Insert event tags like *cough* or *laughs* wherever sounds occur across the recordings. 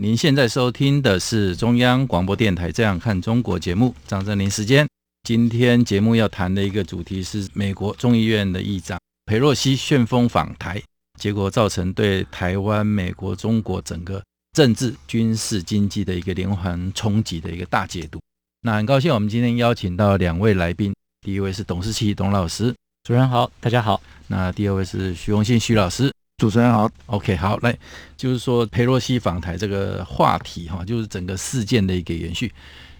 您现在收听的是中央广播电台《这样看中国》节目，张振林时间。今天节目要谈的一个主题是美国众议院的议长佩洛西旋风访台，结果造成对台湾、美国、中国整个政治、军事、经济的一个连环冲击的一个大解读。那很高兴，我们今天邀请到两位来宾，第一位是董事奇董老师，主持人好，大家好。那第二位是徐荣信徐老师。主持人好，OK，好，来，就是说佩洛西访台这个话题哈，就是整个事件的一个延续。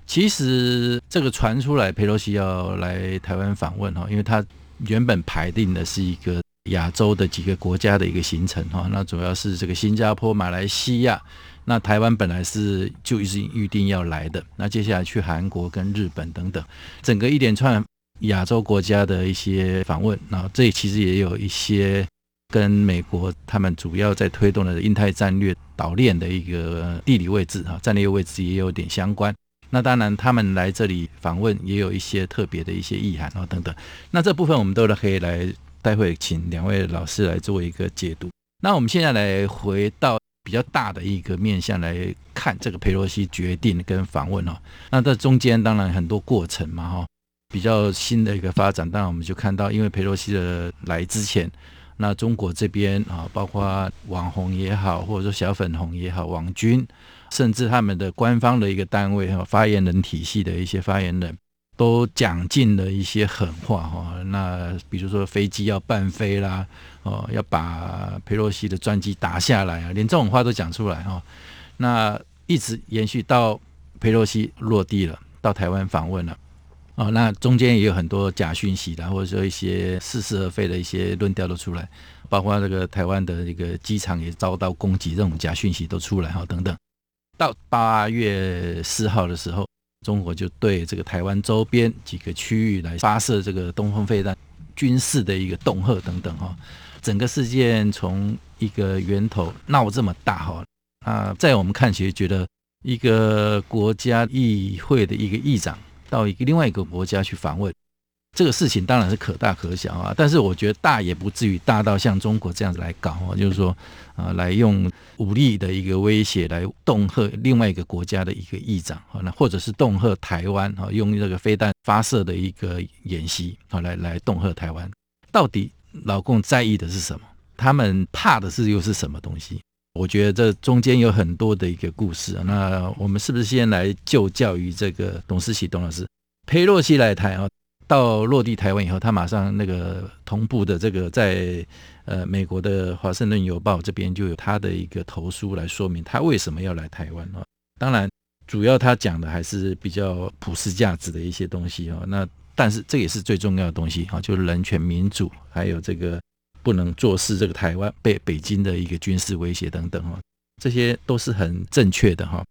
其实这个传出来佩洛西要来台湾访问哈，因为他原本排定的是一个亚洲的几个国家的一个行程哈，那主要是这个新加坡、马来西亚，那台湾本来是就已经预定要来的，那接下来去韩国跟日本等等，整个一连串亚洲国家的一些访问，然后这其实也有一些。跟美国他们主要在推动的印太战略岛链的一个地理位置啊，战略位置也有点相关。那当然，他们来这里访问也有一些特别的一些意涵啊等等。那这部分我们都可以来，待会请两位老师来做一个解读。那我们现在来回到比较大的一个面向来看这个佩洛西决定跟访问哦。那这中间当然很多过程嘛哈，比较新的一个发展。当然我们就看到，因为佩洛西的来之前。那中国这边啊，包括网红也好，或者说小粉红也好，网军，甚至他们的官方的一个单位哈，发言人体系的一些发言人，都讲尽了一些狠话哈。那比如说飞机要半飞啦，哦，要把佩洛西的专机打下来啊，连这种话都讲出来哈。那一直延续到佩洛西落地了，到台湾访问了。哦，那中间也有很多假讯息的，或者说一些似是而非的一些论调都出来，包括这个台湾的一个机场也遭到攻击，这种假讯息都出来哈，等等。到八月四号的时候，中国就对这个台湾周边几个区域来发射这个东风飞弹，军事的一个恫吓等等哈。整个事件从一个源头闹这么大哈，啊，在我们看起来觉得一个国家议会的一个议长。到一个另外一个国家去访问，这个事情当然是可大可小啊。但是我觉得大也不至于大到像中国这样子来搞啊，就是说啊，来用武力的一个威胁来恫吓另外一个国家的一个议长啊，那或者是恫吓台湾啊，用这个飞弹发射的一个演习啊，来来恫吓台湾。到底老共在意的是什么？他们怕的是又是什么东西？我觉得这中间有很多的一个故事，那我们是不是先来就教于这个董事喜董老师？佩洛西来台啊，到落地台湾以后，他马上那个同步的这个在呃美国的华盛顿邮报这边就有他的一个投书来说明他为什么要来台湾啊。当然，主要他讲的还是比较普世价值的一些东西啊。那但是这也是最重要的东西啊，就是人权、民主，还有这个。不能坐视这个台湾被北京的一个军事威胁等等哈，这些都是很正确的哈。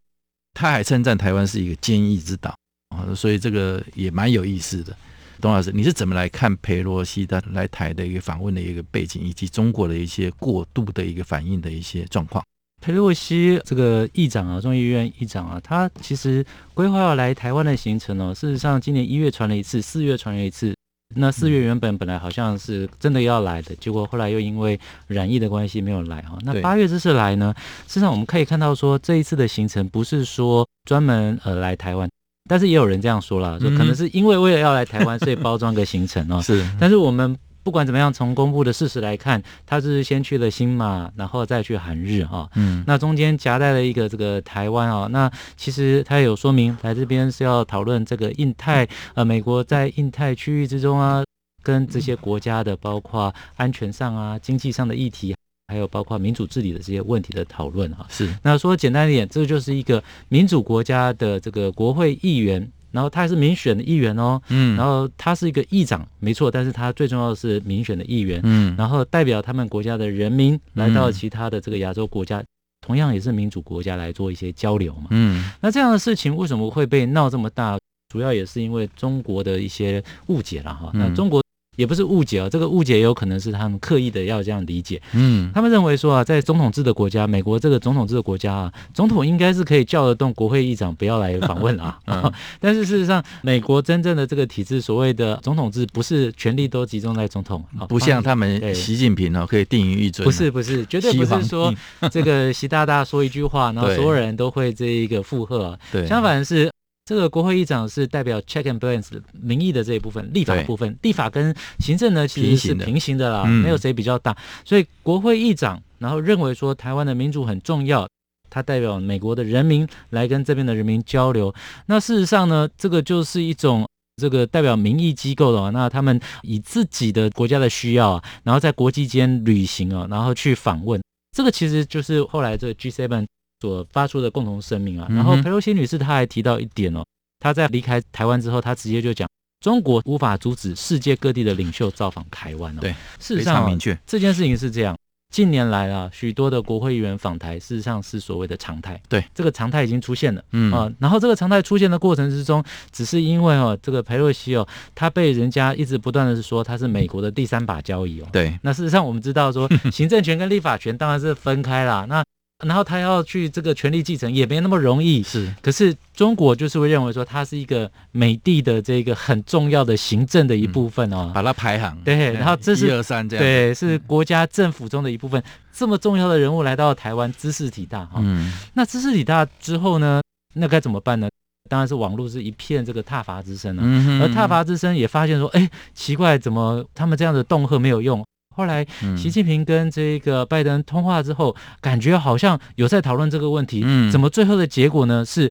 他还称赞台湾是一个坚毅之岛啊，所以这个也蛮有意思的。董老师，你是怎么来看佩洛西的来台的一个访问的一个背景，以及中国的一些过度的一个反应的一些状况？佩洛西这个议长啊，众议院议长啊，他其实规划要来台湾的行程哦，事实上今年一月传了一次，四月传了一次。那四月原本本来好像是真的要来的，结果后来又因为染疫的关系没有来哈。那八月这次来呢，事实上我们可以看到说，这一次的行程不是说专门呃来台湾，但是也有人这样说了，说可能是因为为了要来台湾，所以包装个行程哦。*laughs* 是，但是我们。不管怎么样，从公布的事实来看，他是先去了新马，然后再去韩日哈。嗯，那中间夹带了一个这个台湾啊。那其实他有说明来这边是要讨论这个印太呃，美国在印太区域之中啊，跟这些国家的包括安全上啊、经济上的议题，还有包括民主治理的这些问题的讨论哈。是，那说简单一点，这就是一个民主国家的这个国会议员。然后他还是民选的议员哦，嗯，然后他是一个议长，没错，但是他最重要的是民选的议员，嗯，然后代表他们国家的人民来到其他的这个亚洲国家，同样也是民主国家来做一些交流嘛。嗯那这样的事情为什么会被闹这么大？主要也是因为中国的一些误解了哈。那嗯中国也不是误解啊，这个误解也有可能是他们刻意的要这样理解。嗯他们认为说啊，在总统制的国家，美国这个总统制的国家啊，总统应该是可以叫得动国会议长不要来访问啊。*laughs* 嗯 *laughs* 但是事实上，美国真正的这个体制，所谓的总统制，不是权力都集中在总统，啊不像他们习近平哦，可以定于一尊啊。不是不是，绝对不是说 *laughs* 这个习大大说一句话，然后所有人都会这一个附和啊。对，相反是。这个国会议长是代表 check and balance 的民意的这一部分，立法的部分，立法跟行政呢其实是平行的啦，嗯没有谁比较大。所以国会议长然后认为说台湾的民主很重要，他代表美国的人民来跟这边的人民交流。那事实上呢，这个就是一种。这个代表民意机构的啊，那他们以自己的国家的需要啊，然后在国际间旅行啊，然后去访问，这个其实就是后来这个 G7 所发出的共同声明啊。然后佩洛西女士她还提到一点哦，她在离开台湾之后，她直接就讲，中国无法阻止世界各地的领袖造访台湾哦。对，事实上、哦明确。这件事情是这样。近年来啊，许多的国会议员访台，事实上是所谓的常态。对，这个常态已经出现了。嗯啊，然后这个常态出现的过程之中，只是因为哦，这个佩洛西哦，他被人家一直不断的是说他是美国的第三把交椅哦。对，那事实上我们知道说，*laughs* 行政权跟立法权当然是分开啦。那然后他要去这个权力继承也没那么容易。是可是中国就是会认为说，它是一个美帝的这个很重要的行政的一部分哦。把它排行。对然后这是一二三这样。，对，是国家政府中的一部分。这么重要的人物来到台湾，知识体大哈。嗯那知识体大之后呢，那该怎么办呢？当然是网络是一片这个挞伐之声啊。嗯哼而挞伐之声也发现说，哎，奇怪，怎么他们这样的恫吓没有用？后来嗯习近平跟这个拜登通话之后，感觉好像有在讨论这个问题。嗯怎么最后的结果呢？是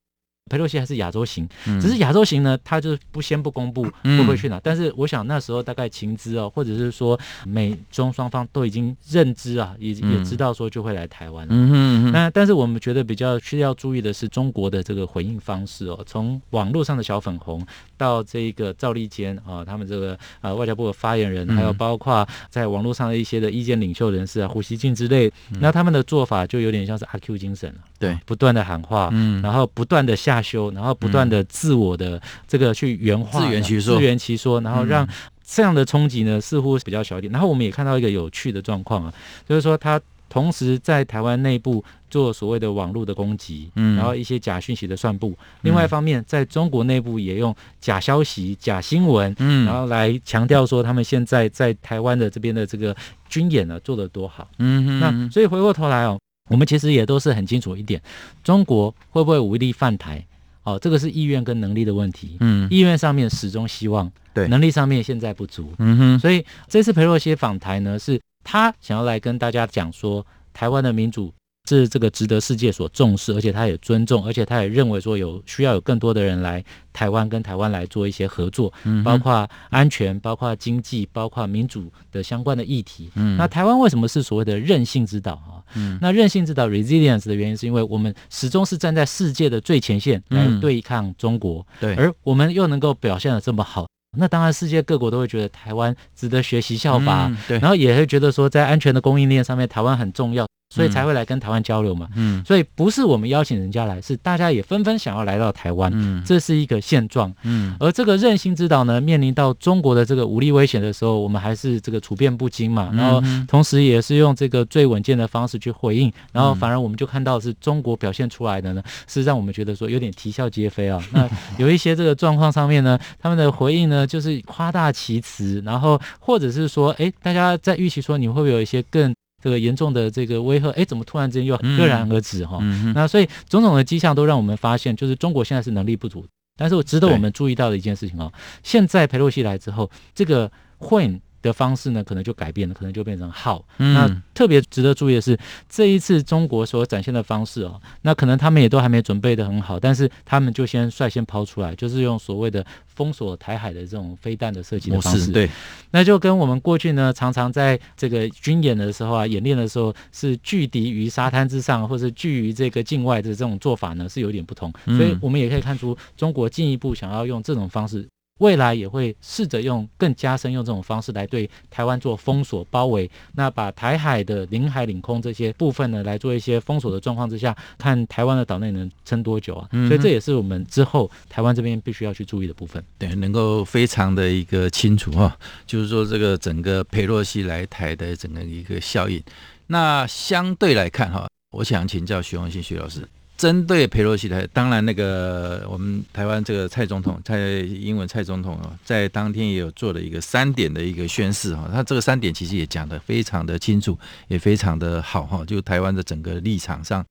佩洛西还是亚洲行？嗯只是亚洲行呢，他就是不先不公布会嗯不会去哪。但是我想那时候大概情资哦，或者是说美中双方都已经认知啊，也也嗯知道说就会来台湾了。嗯哼嗯哼那但是我们觉得比较需要注意的是中国的这个回应方式哦，从网络上的小粉红到这个赵立坚啊，他们这个呃外交部的发言人，嗯还有包括在网络上的一些的意见领袖人士啊，胡锡进之类，嗯那他们的做法就有点像是阿 Q 精神了，对不断的喊话，嗯然后不断的下修，然后不断的自我的这个去圆化，自圆其说自圆其说，然后让嗯这样的冲击呢似乎比较小一点。然后我们也看到一个有趣的状况啊，就是说他同时在台湾内部做所谓的网络的攻击，嗯然后一些假讯息的散布；另外一方面，在中国内部也用假消息、假新闻。嗯然后来强调说，他们现在在台湾的这边的这个军演呢做得多好。嗯哼那所以回过头来哦，我们其实也都是很清楚一点，中国会不会武力犯台？哦，这个是意愿跟能力的问题。嗯意愿上面始终希望，对能力上面现在不足。嗯哼所以这次裴洛西访台呢，是他想要来跟大家讲说，台湾的民主是这个值得世界所重视，而且他也尊重，而且他也认为说有需要有更多的人来台湾跟台湾来做一些合作，嗯包括安全、包括经济、包括民主的相关的议题。嗯。那台湾为什么是所谓的韧性之岛啊？嗯。那韧性之岛 resilience 的原因，是因为我们始终是站在世界的最前线来嗯对抗中国，对。而我们又能够表现的这么好，那当然世界各国都会觉得台湾值得学习效法，嗯对。然后也会觉得说在安全的供应链上面台湾很重要，所以才会来跟台湾交流嘛。嗯。所以不是我们邀请人家来，是大家也纷纷想要来到台湾，嗯。这是一个现状。嗯。而这个任性之岛呢，面临到中国的这个武力危险的时候，我们还是这个处变不惊嘛，然后同时也是用这个最稳健的方式去回应，然后嗯。反而我们就看到是中国表现出来的呢，是让我们觉得说有点啼笑皆非啊。*laughs* 那有一些这个状况上面呢，他们的回应呢就是夸大其词，然后或者是说，哎，大家在预期说你会不会有一些更这个严重的这个威吓，哎，怎么突然之间又嗯戛然而止哈？那所以种种的迹象都让我们发现，就是中国现在是能力不足。但是我值得我们注意到的一件事情哦，现在佩洛西来之后，这个 when 的方式呢，可能就改变了，可能就变成 how。那嗯特别值得注意的是，这一次中国所展现的方式哦，那可能他们也都还没准备的很好，但是他们就先率先抛出来，就是用所谓的封锁台海的这种飞弹的设计的方式。式对那就跟我们过去呢，常常在这个军演的时候啊，演练的时候是拒敌于沙滩之上，或是拒于这个境外的这种做法呢，是有点不同。嗯所以我们也可以看出，中国进一步想要用这种方式未来也会试着用更加深用这种方式来对台湾做封锁包围，那把台海的领海领空这些部分呢来做一些封锁的状况之下，看台湾的岛内能撑多久啊？所以这也是我们之后台湾这边必须要去注意的部分。对，能够非常的一个清楚哈，就是说这个整个佩洛西来台的整个一个效应。那相对来看哈，我想请教徐荣新徐老师。针对佩洛西台，当然那个我们台湾这个蔡总统蔡英文蔡总统啊，在当天也有做了一个三点的一个宣誓哈，他这个三点其实也讲得非常的清楚，也非常的好哈，就台湾的整个立场上，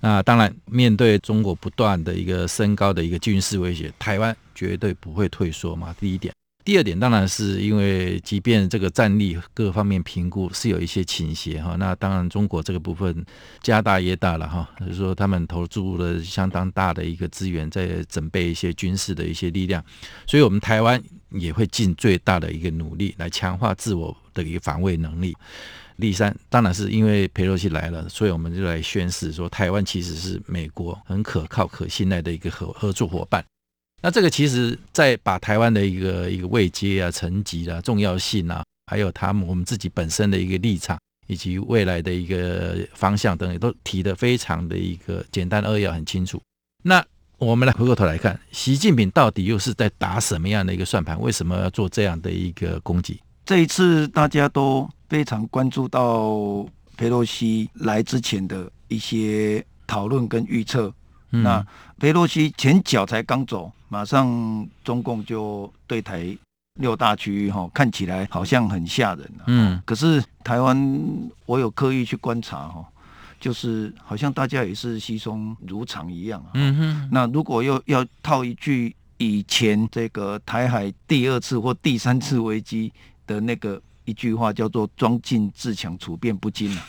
那当然面对中国不断的一个升高的一个军事威胁，台湾绝对不会退缩嘛，第一点。第二点当然是因为，即便这个战力各方面评估是有一些倾斜哈，那当然中国这个部分家大业大了哈，就是说他们投注了相当大的一个资源在准备一些军事的一些力量，所以我们台湾也会尽最大的一个努力来强化自我的一个防卫能力。第三，当然是因为佩洛西来了，所以我们就来宣示说，台湾其实是美国很可靠、可信赖的一个合合作伙伴。那这个其实，在把台湾的一个一个位阶啊、层级啊、重要性啊，还有他们我们自己本身的一个立场，以及未来的一个方向等，都提得非常的一个简单扼要、很清楚。那我们来回过头来看，习近平到底又是在打什么样的一个算盘？为什么要做这样的一个攻击？这一次大家都非常关注到佩洛西来之前的一些讨论跟预测。那佩洛西前脚才刚走。马上中共就对台六大区域哈，看起来好像很吓人嗯，可是台湾我有刻意去观察哈，就是好像大家也是稀松如常一样。嗯哼。那如果又要套一句以前这个台海第二次或第三次危机的那个一句话，叫做“装进自强，处变不惊”啊，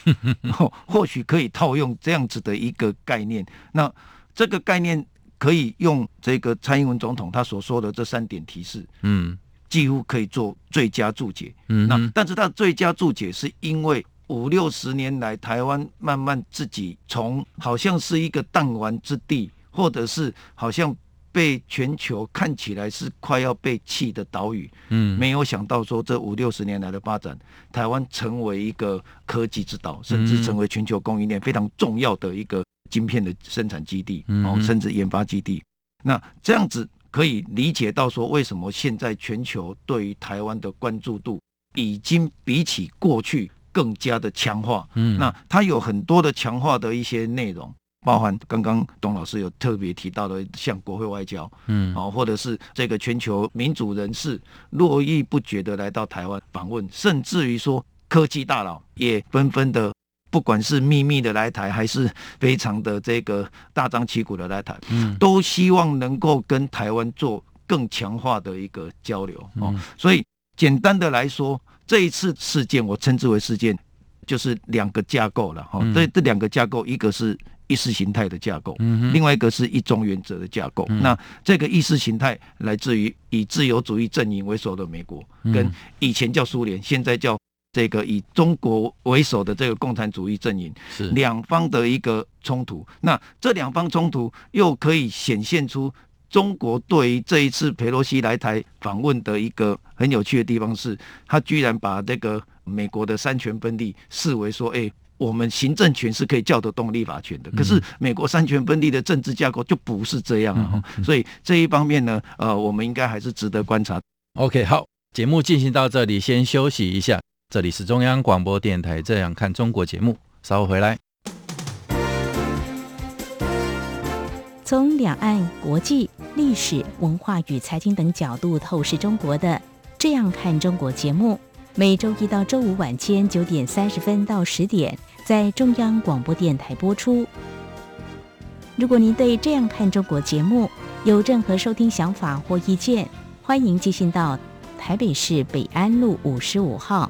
*laughs* *laughs* 或许可以套用这样子的一个概念。那这个概念。可以用这个蔡英文总统他所说的这三点提示，嗯，几乎可以做最佳注解。嗯，那但是他最佳注解是因为五六十年来台湾慢慢自己从好像是一个弹丸之地，或者是好像被全球看起来是快要被弃的岛屿，嗯，没有想到说这五六十年来的发展，台湾成为一个科技之岛，甚至成为全球供应链非常重要的一个。晶片的生产基地，哦，甚至研发基地，那这样子可以理解到说，为什么现在全球对于台湾的关注度已经比起过去更加的强化。嗯，那它有很多的强化的一些内容，包含刚刚董老师有特别提到的，像国会外交，嗯，哦，或者是这个全球民主人士络绎不绝的来到台湾访问，甚至于说科技大佬也纷纷的。不管是秘密的来台，还是非常的这个大张旗鼓的来台，嗯，都希望能够跟台湾做更强化的一个交流哦。所以简单的来说，这一次事件我称之为事件，就是两个架构了哈。这这两个架构，一个是意识形态的架构，嗯，另外一个是一中原则的架构。那这个意识形态来自于以自由主义阵营为首的美国，跟以前叫苏联，现在叫。这个以中国为首的这个共产主义阵营，是两方的一个冲突。那这两方冲突又可以显现出中国对于这一次佩洛西来台访问的一个很有趣的地方，是他居然把这个美国的三权分立视为说，哎，我们行政权是可以叫得动立法权的。可是美国三权分立的政治架构就不是这样啊。所以这一方面呢，呃，我们应该还是值得观察。OK，好，节目进行到这里，先休息一下。这里是中央广播电台《这样看中国》节目，稍后回来。从两岸、国际、历史文化与财经等角度透视中国的《这样看中国》节目，每周一到周五晚间九点三十分到十点在中央广播电台播出。如果您对《这样看中国》节目有任何收听想法或意见，欢迎寄信到台北市北安路五十五号。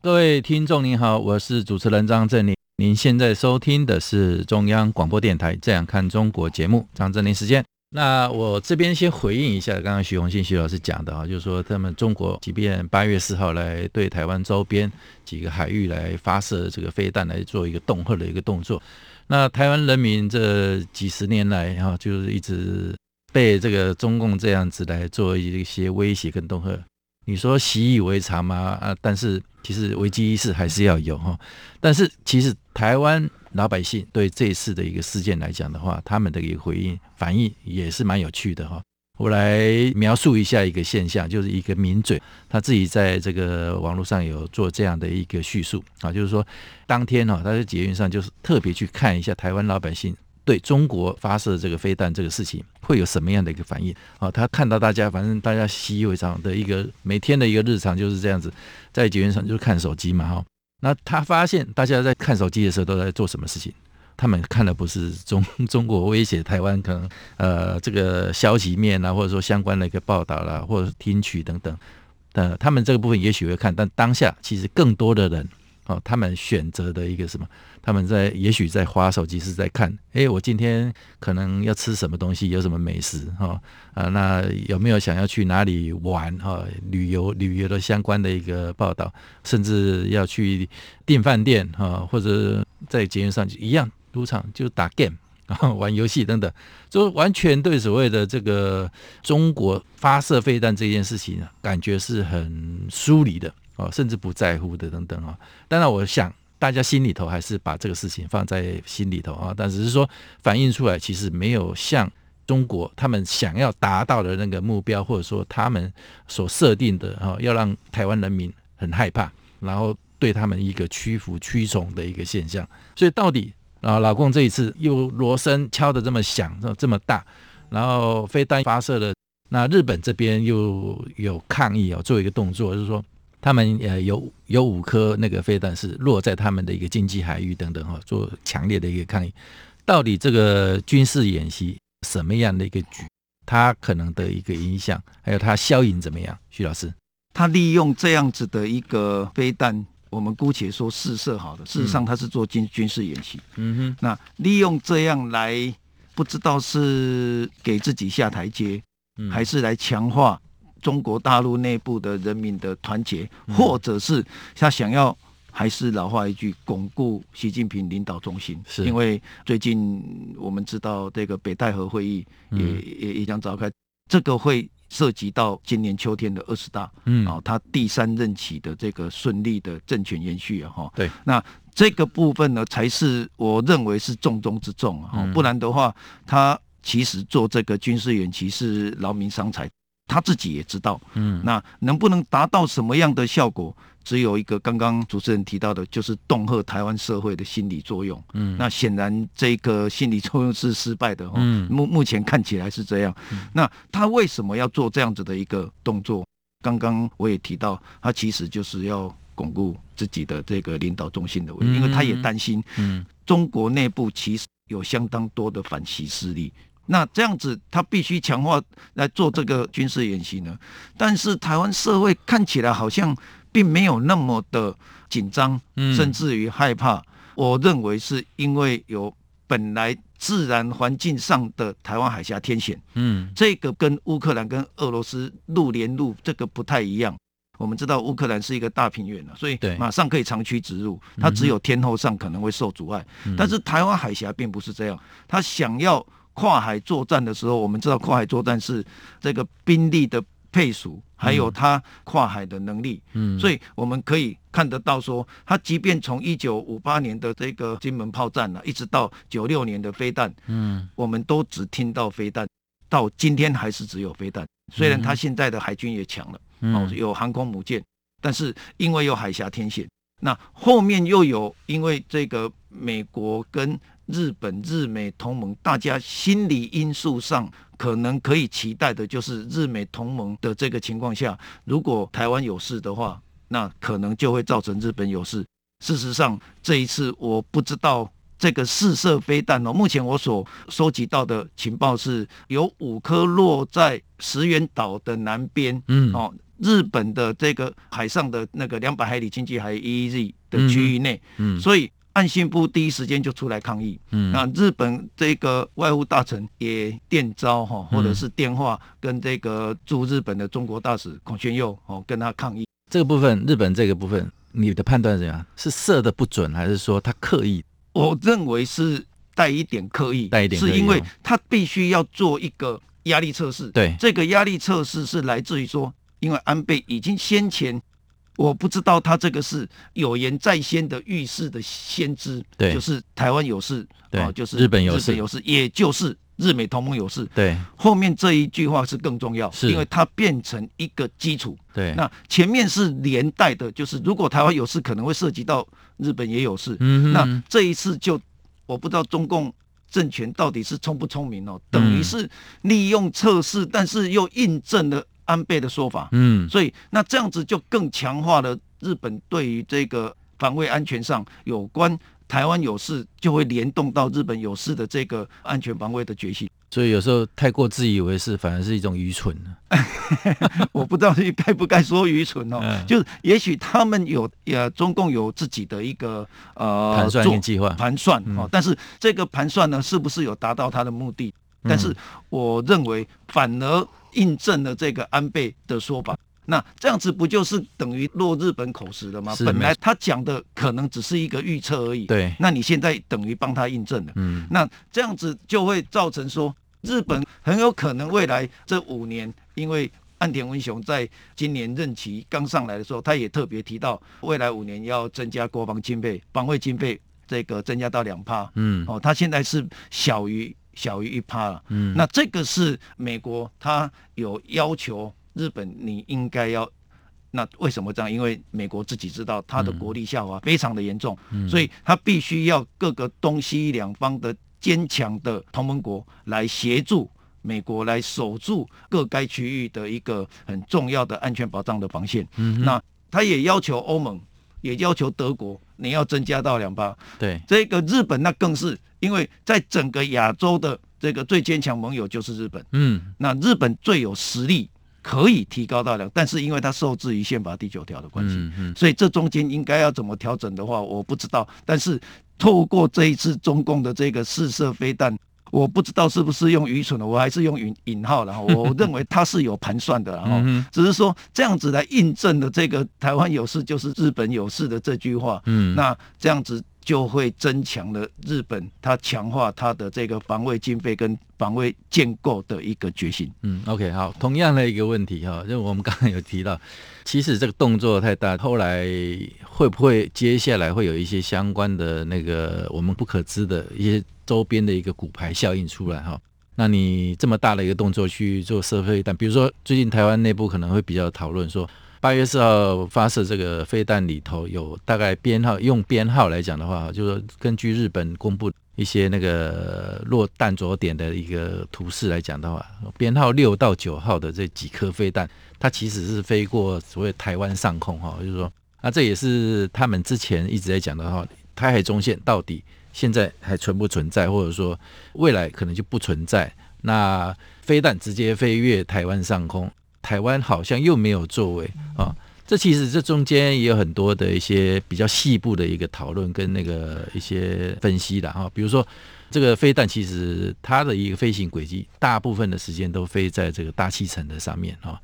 各位听众您好，我是主持人张振林。您现在收听的是中央广播电台《这样看中国》节目，张振林时间。那我这边先回应一下刚刚徐宏信徐老师讲的啊，就是说他们中国即便八月四号来对台湾周边几个海域来发射这个飞弹来做一个恫吓的一个动作，那台湾人民这几十年来哈，就是一直被这个中共这样子来做一些威胁跟恫吓。你说习以为常吗？啊，但是其实危机意识还是要有哈。但是其实台湾老百姓对这一次的一个事件来讲的话，他们的一个回应反应也是蛮有趣的哈。我来描述一下一个现象，就是一个名嘴他自己在这个网络上有做这样的一个叙述啊，就是说当天哈，他在捷运上就是特别去看一下台湾老百姓。对中国发射这个飞弹这个事情会有什么样的一个反应啊？他看到大家，反正大家习以为常的一个每天的一个日常就是这样子，在节源上就是看手机嘛哈。那他发现大家在看手机的时候都在做什么事情？他们看的不是中 *laughs* 中国威胁台湾可能呃这个消息面啊，或者说相关的一个报道啦，或者听取等等。呃，他们这个部分也许会看，但当下其实更多的人。哦，他们选择的一个什么？他们在也许在花手机，是在看，哎，我今天可能要吃什么东西，有什么美食？哈啊，那有没有想要去哪里玩？哈，旅游旅游的相关的一个报道，甚至要去订饭店，哈，或者在节目上一样赌场就打 game 啊，玩游戏等等，就完全对所谓的这个中国发射飞弹这件事情，感觉是很疏离的。哦，甚至不在乎的等等啊！当然，我想大家心里头还是把这个事情放在心里头啊，但只是说反映出来，其实没有像中国他们想要达到的那个目标，或者说他们所设定的哈，要让台湾人民很害怕，然后对他们一个屈服、屈从的一个现象。所以，到底啊，老共这一次又锣声敲的这么响、这么大，然后飞弹发射了，那日本这边又有抗议啊，做一个动作，就是说。他们呃有有五颗那个飞弹是落在他们的一个经济海域等等哈，做强烈的一个抗议。到底这个军事演习什么样的一个局，它可能的一个影响，还有它效应怎么样？徐老师，他利用这样子的一个飞弹，我们姑且说试射好的，事实上他是做军军事演习。嗯哼，那利用这样来，不知道是给自己下台阶，还是来强化。中国大陆内部的人民的团结，或者是他想要还是老话一句，巩固习近平领导中心。是。因为最近我们知道这个北戴河会议也也也将召开，这个会涉及到今年秋天的二十大，嗯，啊，他第三任期的这个顺利的政权延续啊，哈，对，那这个部分呢，才是我认为是重中之重啊，不然的话，他其实做这个军事演习是劳民伤财。他自己也知道，嗯，那能不能达到什么样的效果？只有一个刚刚主持人提到的，就是恫吓台湾社会的心理作用。嗯，那显然这个心理作用是失败的。嗯，目目前看起来是这样。那他为什么要做这样子的一个动作？刚刚我也提到，他其实就是要巩固自己的这个领导中心的位置，因为他也担心，嗯，中国内部其实有相当多的反习势力。那这样子，他必须强化来做这个军事演习呢？但是台湾社会看起来好像并没有那么的紧张，甚至于害怕。我认为是因为有本来自然环境上的台湾海峡天险，嗯，这个跟乌克兰跟俄罗斯陆连陆这个不太一样。我们知道乌克兰是一个大平原了，所以马上可以长驱直入，它只有天后上可能会受阻碍。但是台湾海峡并不是这样，他想要。跨海作战的时候，我们知道跨海作战是这个兵力的配属，还有它跨海的能力。嗯，所以我们可以看得到，说它即便从一九五八年的这个金门炮战呢，一直到九六年的飞弹，嗯，我们都只听到飞弹，到今天还是只有飞弹。虽然它现在的海军也强了，哦，有航空母舰，但是因为有海峡天险，那后面又有因为这个美国跟日本、日美同盟，大家心理因素上可能可以期待的，就是日美同盟的这个情况下，如果台湾有事的话，那可能就会造成日本有事。事实上，这一次我不知道这个试射飞弹哦，目前我所收集到的情报是有五颗落在石垣岛的南边，嗯。哦，日本的这个海上的那个两百海里经济海 EEZ 的区域内，嗯。所以岸信夫第一时间就出来抗议。嗯那日本这个外务大臣也电招哈，嗯或者是电话跟这个驻日本的中国大使孔铉佑哦跟他抗议。这个部分，日本这个部分，你的判断是怎样？是射的不准，还是说他刻意？我认为是带一点刻意，带一点是因为哦他必须要做一个压力测试。对这个压力测试是来自于说，因为安倍已经先前。我不知道他这个是有言在先的预示的先知，对。就是台湾有事，对哦就是日本有事。日本有事，也就是日美同盟有事。对。后面这一句话是更重要，是。因为它变成一个基础。对，那前面是连带的，就是如果台湾有事，可能会涉及到日本也有事。嗯那这一次就我不知道中共政权到底是聪不聪明哦，等于是利用测试，但是又印证了安倍的说法。嗯所以那这样子就更强化了日本对于这个防卫安全上有关台湾有事，就会联动到日本有事的这个安全防卫的决心。所以有时候太过自以为是，反而是一种愚蠢 *laughs* 我不知道是该不该说愚蠢哦，嗯就是也许他们有呃中共有自己的一个呃盘算计划。盘算嗯哦，但是这个盘算呢，是不是有达到他的目的？嗯但是我认为反而印证了这个安倍的说法。那这样子不就是等于落日本口实了吗？本来他讲的可能只是一个预测而已，对那你现在等于帮他印证了。嗯那这样子就会造成说，日本很有可能未来这五年，因为岸田文雄在今年任期刚上来的时候，他也特别提到，未来五年要增加国防经费、防卫经费，这个增加到两趴。嗯哦，他现在是小于小于一趴了。嗯，那这个是美国，他有要求日本，你应该要。那为什么这样？因为美国自己知道它的国力下滑非常的严重，嗯所以他必须要各个东西两方的坚强的同盟国来协助美国来守住各该区域的一个很重要的安全保障的防线。嗯那他也要求欧盟，也要求德国，你要增加到两趴。对这个日本那更是，因为在整个亚洲的这个最坚强盟友就是日本。嗯那日本最有实力可以提高到两，但是因为它受制于宪法第九条的关系，嗯嗯所以这中间应该要怎么调整的话，我不知道。但是透过这一次中共的这个试射飞弹，我不知道是不是用愚蠢的，我还是用引引号然后 *laughs* 我认为他是有盘算的，然后只是说这样子来印证的这个台湾有事就是日本有事的这句话，嗯，那这样子就会增强了日本它强化它的这个防卫经费跟防卫建构的一个决心。嗯，OK，好，同样的一个问题哈，就我们刚刚有提到，其实这个动作太大，后来会不会接下来会有一些相关的那个我们不可知的一些周边的一个骨牌效应出来哈？那你这么大的一个动作去做社会但，比如说最近台湾内部可能会比较讨论说，八月四号发射这个飞弹里头有大概编号，用编号来讲的话，就是说根据日本公布一些那个落弹着点的一个图示来讲的话，编号六到九号的这几颗飞弹，它其实是飞过所谓台湾上空哈，就是说，啊，这也是他们之前一直在讲的哈，台海中线到底现在还存不存在，或者说未来可能就不存在。那飞弹直接飞越台湾上空，台湾好像又没有作为啊。这其实这中间也有很多的一些比较细部的一个讨论跟那个一些分析的哈，比如说这个飞弹其实它的一个飞行轨迹，大部分的时间都飞在这个大气层的上面哈。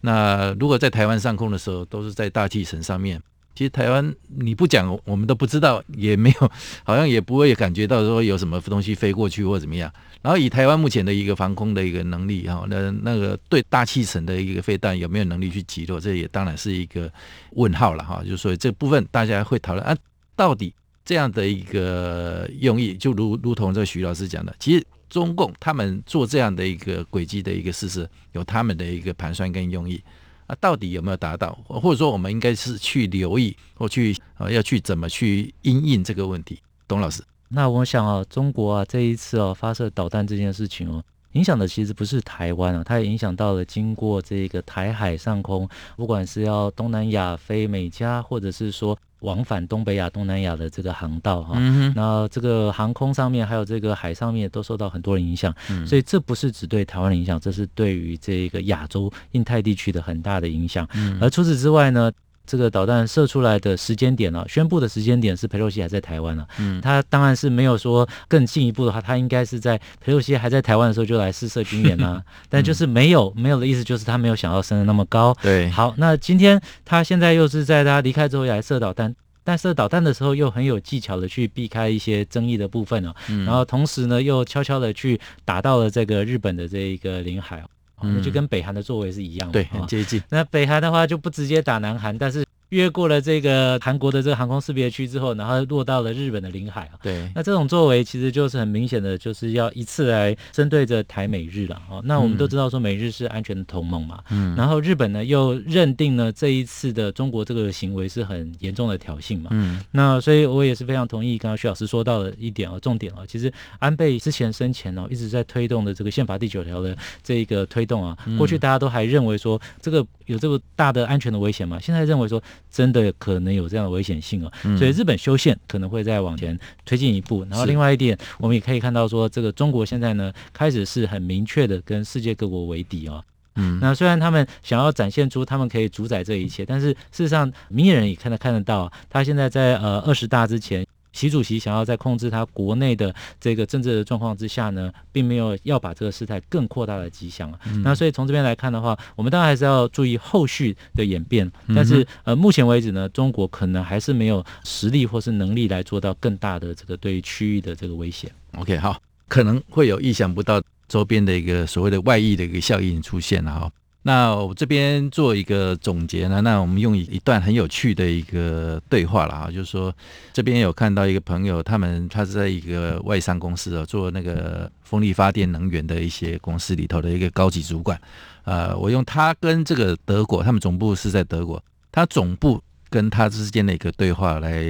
那如果在台湾上空的时候，都是在大气层上面。其实台湾你不讲，我们都不知道，也没有，*laughs* 好像也不会感觉到说有什么东西飞过去或怎么样。然后以台湾目前的一个防空的一个能力哈，那那个对大气层的一个飞弹有没有能力去击落，这也当然是一个问号了哈。就所以这部分大家会讨论啊，到底这样的一个用意，就如如同这徐老师讲的，其实中共他们做这样的一个轨迹的一个事实，有他们的一个盘算跟用意。啊，到底有没有达到，或者说我们应该是去留意或去啊要去怎么去因应这个问题？董老师，那我想啊，中国啊这一次啊发射导弹这件事情哦，影响的其实不是台湾啊，它也影响到了经过这个台海上空，不管是要东南亚非美加，或者是说往返东北亚、东南亚的这个航道哈。那这个航空上面还有这个海上面都受到很多人影响，嗯所以这不是只对台湾的影响，这是对于这个亚洲印太地区的很大的影响。嗯而除此之外呢，这个导弹射出来的时间点呢、宣布的时间点是佩洛西还在台湾了、嗯。他当然是没有说更进一步的话，他应该是在佩洛西还在台湾的时候就来试射军演啊，*laughs* 但就是没有没有的意思，就是他没有想到升的那么高。对，好，那今天他现在又是在他离开之后来射导弹，但射导弹的时候又很有技巧的去避开一些争议的部分哦，嗯。然后同时呢又悄悄的去打到了这个日本的这一个领海那就嗯跟北韩的作为是一样的，对，哦很接近。那北韩的话就不直接打南韩，但是越过了这个韩国的这个航空识别区之后，然后落到了日本的领海啊。对，那这种作为其实就是很明显的，就是要一次来针对着台美日了哦。那我们都知道说美日是安全的同盟嘛，嗯，然后日本呢又认定呢这一次的中国这个行为是很严重的挑衅嘛。嗯那所以我也是非常同意刚刚徐老师说到的一点哦，重点哦，其实安倍之前生前哦一直在推动的这个宪法第九条的这一个推动啊，过去大家都还认为说这个有这个大的安全的危险吗，现在认为说真的可能有这样的危险性哦，所以日本修宪可能会再往前推进一步。然后另外一点，我们也可以看到说，这个中国现在呢开始是很明确的跟世界各国为敌哦。嗯，那虽然他们想要展现出他们可以主宰这一切，但是事实上明眼人也看得看得到，他现在在呃二十大之前。习主席想要在控制他国内的这个政治的状况之下呢，并没有要把这个事态更扩大的迹象啊。那所以从这边来看的话，我们当然还是要注意后续的演变。但是呃，目前为止呢，中国可能还是没有实力或是能力来做到更大的这个对于区域的这个威胁。OK，好，可能会有意想不到周边的一个所谓的外溢的一个效应出现了哈。那我这边做一个总结呢，那我们用一段很有趣的一个对话了啊，就是说这边有看到一个朋友，他们他是在一个外商公司啊，做那个风力发电能源的一些公司里头的一个高级主管，呃，我用他跟这个德国，他们总部是在德国，他总部跟他之间的一个对话，来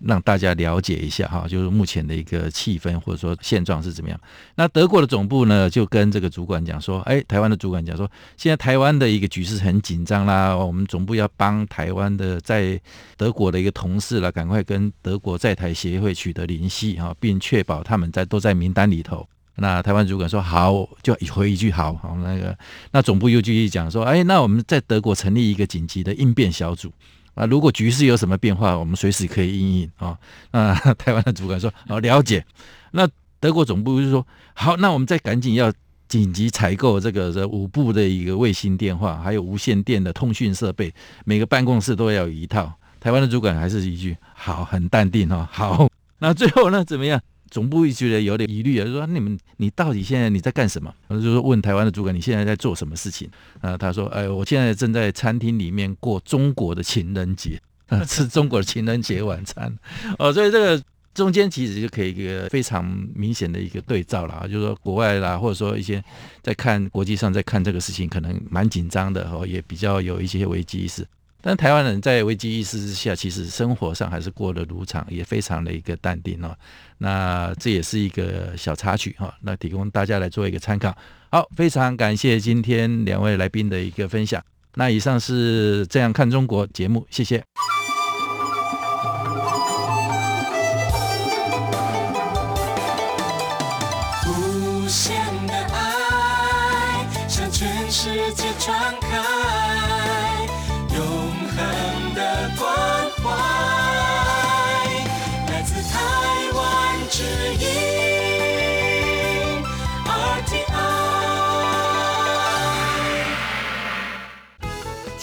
让大家了解一下哈，就是目前的一个气氛或者说现状是怎么样。那德国的总部呢，就跟这个主管讲说，哎，台湾的主管讲说，现在台湾的一个局势很紧张啦，我们总部要帮台湾的在德国的一个同事啦，赶快跟德国在台协会取得联系哈，并确保他们在都在名单里头。那台湾主管说好，就回一句好，好那个，那总部又继续讲说，哎，那我们在德国成立一个紧急的应变小组。啊，如果局势有什么变化，我们随时可以应应啊。*laughs* 那台湾的主管说，哦，了解。那德国总部就说，好，那我们再赶紧要紧急采购这个这五部的一个卫星电话，还有无线电的通讯设备，每个办公室都要有一套。台湾的主管还是一句好，很淡定哦。好，那最后呢怎么样？总部觉得有点疑虑啊，就说你们你到底现在你在干什么？我就说问台湾的主管你现在在做什么事情？啊，他说，哎，我现在正在餐厅里面过中国的情人节，啊，吃中国的情人节晚餐。哦，所以这个中间其实就可以一个非常明显的一个对照了啊，就是说国外啦，或者说一些在看国际上在看这个事情，可能蛮紧张的哦，也比较有一些危机意识。但台湾人在危机意识之下，其实生活上还是过得如常，也非常的一个淡定哦。那这也是一个小插曲哈，那提供大家来做一个参考。好，非常感谢今天两位来宾的一个分享。那以上是这样看中国节目，谢谢。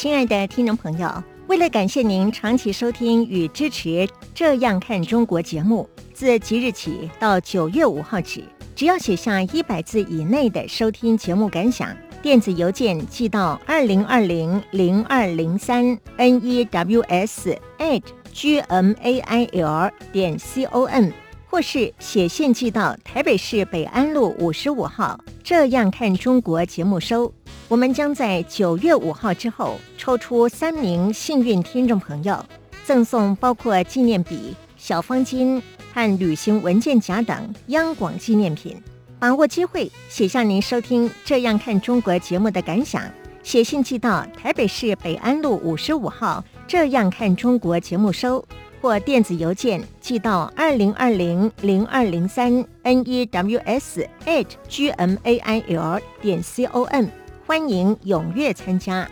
亲爱的听众朋友，为了感谢您长期收听与支持《这样看中国》节目，自即日起到九月五号止，只要写下一百字以内的收听节目感想，电子邮件寄到二零二零零二零三 news at gmail 点 com，或是写信寄到台北市北安路五十五号《这样看中国》节目收。我们将在九月五号之后抽出三名幸运听众朋友，赠送包括纪念笔、小方巾和旅行文件夹等央广纪念品。把握机会，写下您收听《这样看中国》节目的感想，写信寄到台北市北安路五十五号。这样看中国节目收，或电子邮件寄到二零二零零二零三 n e w s at g m a i l 点 c o m，欢迎踊跃参加。